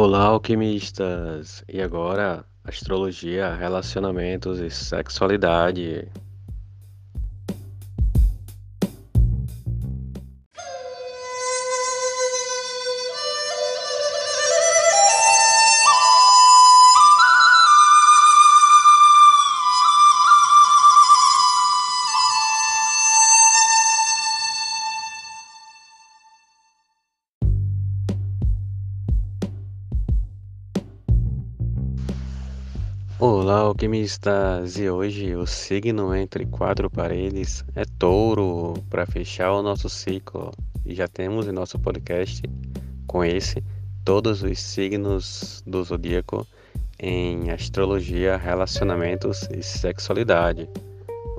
Olá, alquimistas! E agora, astrologia, relacionamentos e sexualidade. Alquimistas! E hoje o signo entre quatro paredes é touro para fechar o nosso ciclo. E já temos em nosso podcast com esse todos os signos do zodíaco em astrologia, relacionamentos e sexualidade.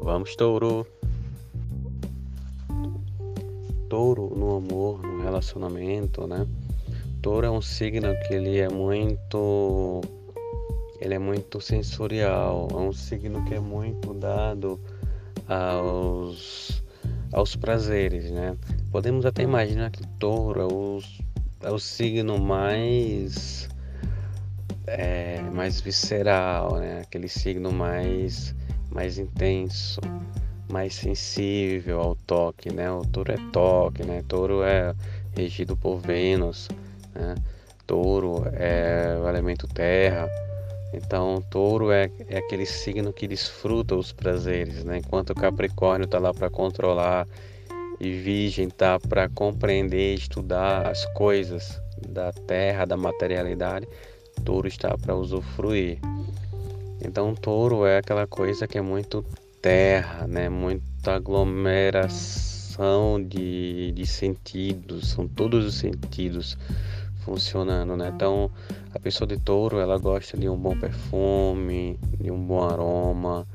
Vamos, touro! Touro no amor, no relacionamento, né? Touro é um signo que ele é muito ele é muito sensorial, é um signo que é muito dado aos, aos prazeres, né? Podemos até imaginar que touro é o, é o signo mais é, mais visceral, né? Aquele signo mais mais intenso, mais sensível ao toque, né? O touro é toque, né? Touro é regido por Vênus, né? Touro é o elemento terra. Então, touro é, é aquele signo que desfruta os prazeres, né? enquanto o Capricórnio está lá para controlar e Virgem está para compreender, estudar as coisas da terra, da materialidade, touro está para usufruir. Então, touro é aquela coisa que é muito terra, né? muita aglomeração de, de sentidos, são todos os sentidos funcionando, né? Então, a pessoa de touro, ela gosta de um bom perfume, de um bom aroma,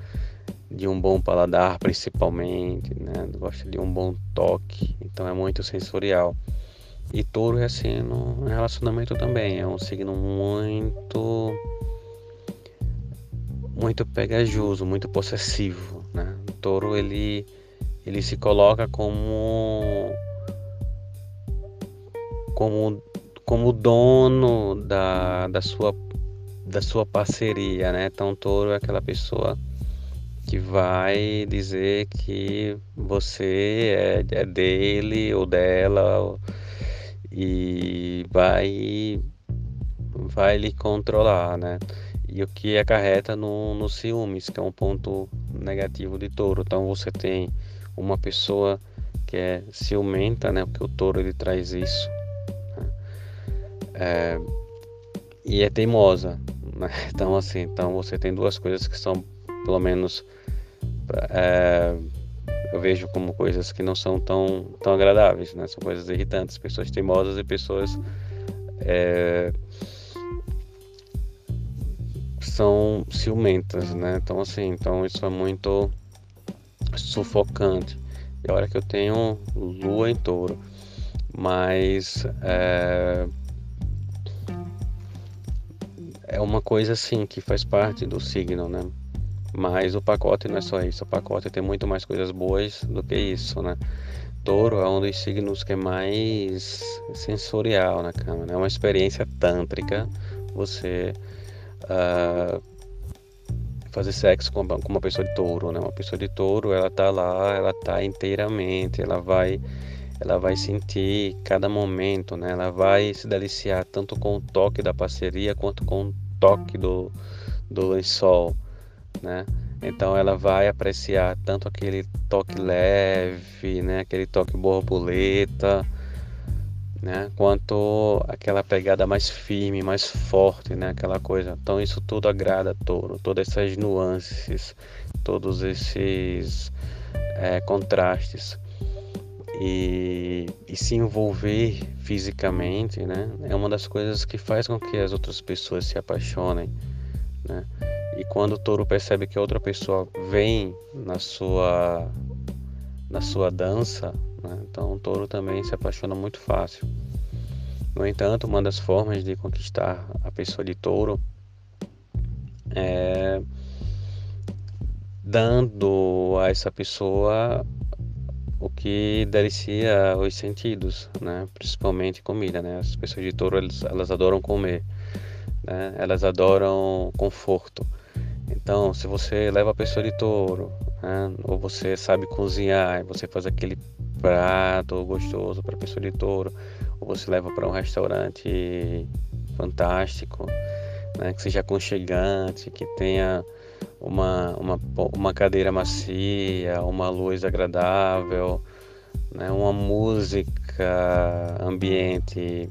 de um bom paladar, principalmente, né? Gosta de um bom toque, então é muito sensorial. E touro é assim no relacionamento também, é um signo muito muito pegajoso, muito possessivo, né? O touro ele ele se coloca como como como dono da, da, sua, da sua parceria, né? Então, touro é aquela pessoa que vai dizer que você é, é dele ou dela e vai vai lhe controlar, né? E o que acarreta no, no ciúmes, que é um ponto negativo de touro. Então você tem uma pessoa que é ciumenta, né? Porque o touro ele traz isso é, e é teimosa. Né? Então, assim, então você tem duas coisas que são, pelo menos, é, eu vejo como coisas que não são tão, tão agradáveis, né? São coisas irritantes, pessoas teimosas e pessoas é, são ciumentas, né? Então, assim, então isso é muito sufocante. E olha que eu tenho lua em touro, mas é, é uma coisa assim que faz parte do signo, né? Mas o pacote não é só isso, o pacote tem muito mais coisas boas do que isso, né? Touro é um dos signos que é mais sensorial na cama, né? É uma experiência tântrica, você uh, fazer sexo com, com uma pessoa de touro, né? Uma pessoa de touro, ela tá lá, ela tá inteiramente, ela vai ela vai sentir cada momento, né? Ela vai se deliciar tanto com o toque da parceria quanto com o toque do, do lençol, né? Então ela vai apreciar tanto aquele toque leve, né? Aquele toque borboleta, né? Quanto aquela pegada mais firme, mais forte, né? Aquela coisa. Então isso tudo agrada a touro, todas essas nuances, todos esses é, contrastes e, e, se envolver fisicamente, né? É uma das coisas que faz com que as outras pessoas se apaixonem, né? E quando o touro percebe que outra pessoa vem na sua na sua dança, né? então o touro também se apaixona muito fácil. No entanto, uma das formas de conquistar a pessoa de touro é dando a essa pessoa o que delicia os sentidos, né? Principalmente comida, né? As pessoas de touro elas, elas adoram comer. né? Elas adoram conforto. Então, se você leva a pessoa de touro, né? ou você sabe cozinhar, e você faz aquele prato gostoso para a pessoa de touro, ou você leva para um restaurante fantástico, né? que seja aconchegante, que tenha uma, uma, uma cadeira macia, uma luz agradável, né? uma música ambiente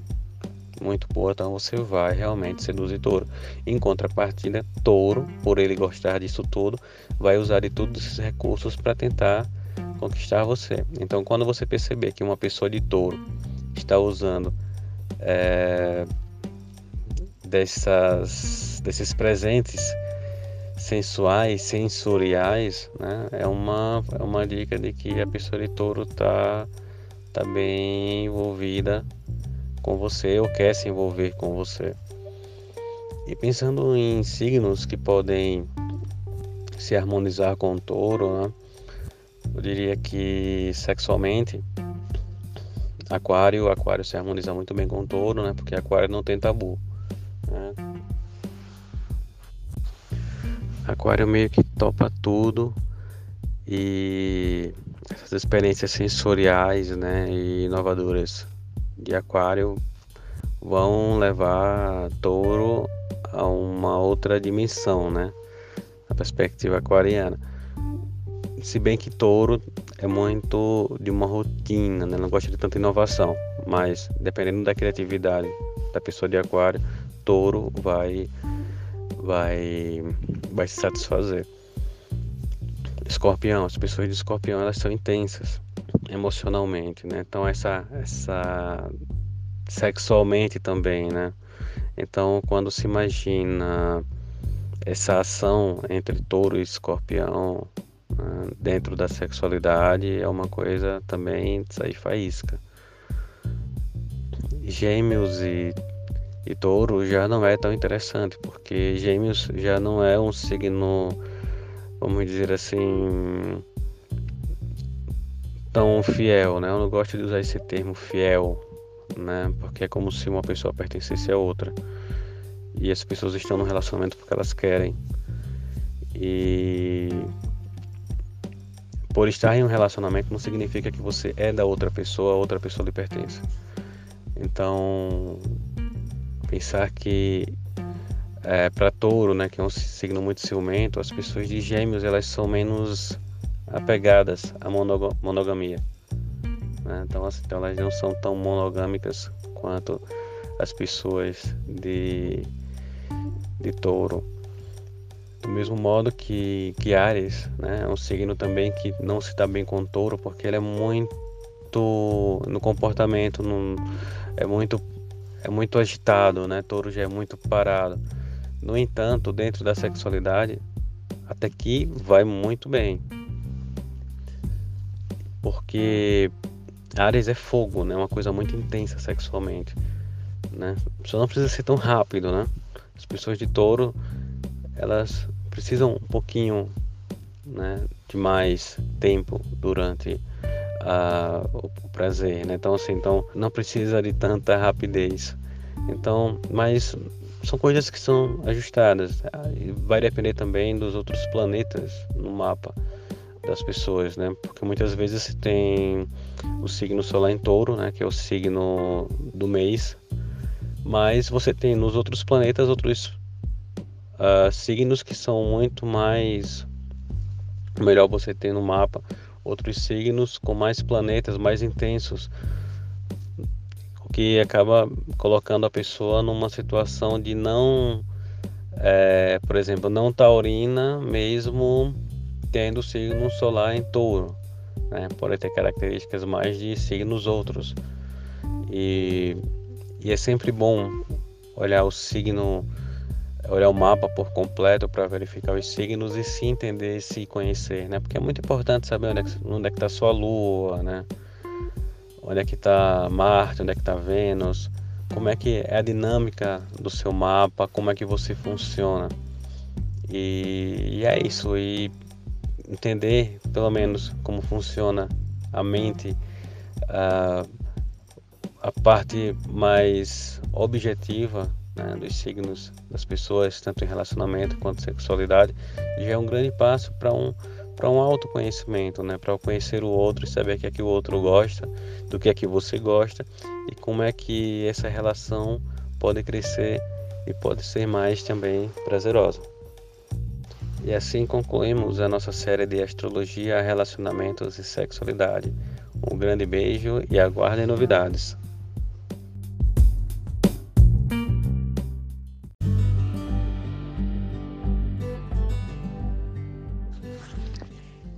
muito boa, então você vai realmente seduzir touro. Em contrapartida, touro, por ele gostar disso tudo, vai usar de todos esses recursos para tentar conquistar você. Então, quando você perceber que uma pessoa de touro está usando é, dessas, desses presentes sensuais, sensoriais, né? é, uma, é uma dica de que a pessoa de touro está tá bem envolvida com você ou quer se envolver com você. E pensando em signos que podem se harmonizar com o touro, né? eu diria que sexualmente, aquário, aquário se harmoniza muito bem com o touro, né? porque aquário não tem tabu. Né? Aquário meio que topa tudo e essas experiências sensoriais né, e inovadoras de Aquário vão levar Touro a uma outra dimensão, né? A perspectiva aquariana. Se bem que Touro é muito de uma rotina, né? Não gosta de tanta inovação, mas dependendo da criatividade da pessoa de Aquário, Touro vai vai vai se satisfazer. Escorpião, as pessoas de Escorpião elas são intensas emocionalmente, né? Então essa essa sexualmente também, né? Então quando se imagina essa ação entre touro e escorpião né? dentro da sexualidade é uma coisa também de sair faísca. Gêmeos e, e touro já não é tão interessante, porque gêmeos já não é um signo, vamos dizer assim, tão fiel, né? Eu não gosto de usar esse termo fiel, né? Porque é como se uma pessoa pertencesse a outra. E as pessoas estão no relacionamento porque elas querem. E por estar em um relacionamento não significa que você é da outra pessoa, a outra pessoa lhe pertence. Então, pensar que é, para touro, né, que é um signo muito ciumento, as pessoas de gêmeos elas são menos apegadas à monogamia. Né? Então, assim, então, elas não são tão monogâmicas quanto as pessoas de, de touro. Do mesmo modo que, que Ares né, é um signo também que não se dá bem com touro, porque ele é muito no comportamento, no, é muito é muito agitado, né? Touro já é muito parado. No entanto, dentro da sexualidade, até que vai muito bem porque Ares é fogo, né? Uma coisa muito intensa sexualmente, né? Só não precisa ser tão rápido, né? As pessoas de touro, elas precisam um pouquinho, né, de mais tempo durante a, o, o prazer, né? Então assim, então não precisa de tanta rapidez. Então, mas são coisas que são ajustadas. Vai depender também dos outros planetas no mapa das pessoas, né? Porque muitas vezes tem o signo solar em touro, né? Que é o signo do mês, mas você tem nos outros planetas outros uh, signos que são muito mais melhor você ter no mapa outros signos com mais planetas mais intensos que acaba colocando a pessoa numa situação de não é, por exemplo não taurina mesmo tendo signo solar em touro, né? pode ter características mais de signos outros. E, e é sempre bom olhar o signo, olhar o mapa por completo para verificar os signos e se entender e se conhecer, né? Porque é muito importante saber onde é que, onde é está sua lua, né? Onde é que está Marte, onde é que está Vênus, como é que é a dinâmica do seu mapa, como é que você funciona. E, e é isso. E entender pelo menos como funciona a mente, a, a parte mais objetiva né, dos signos das pessoas, tanto em relacionamento quanto sexualidade, já é um grande passo para um para um autoconhecimento, né, para conhecer o outro e saber o que é que o outro gosta, do que é que você gosta e como é que essa relação pode crescer e pode ser mais também prazerosa. E assim concluímos a nossa série de astrologia, relacionamentos e sexualidade. Um grande beijo e aguardem novidades.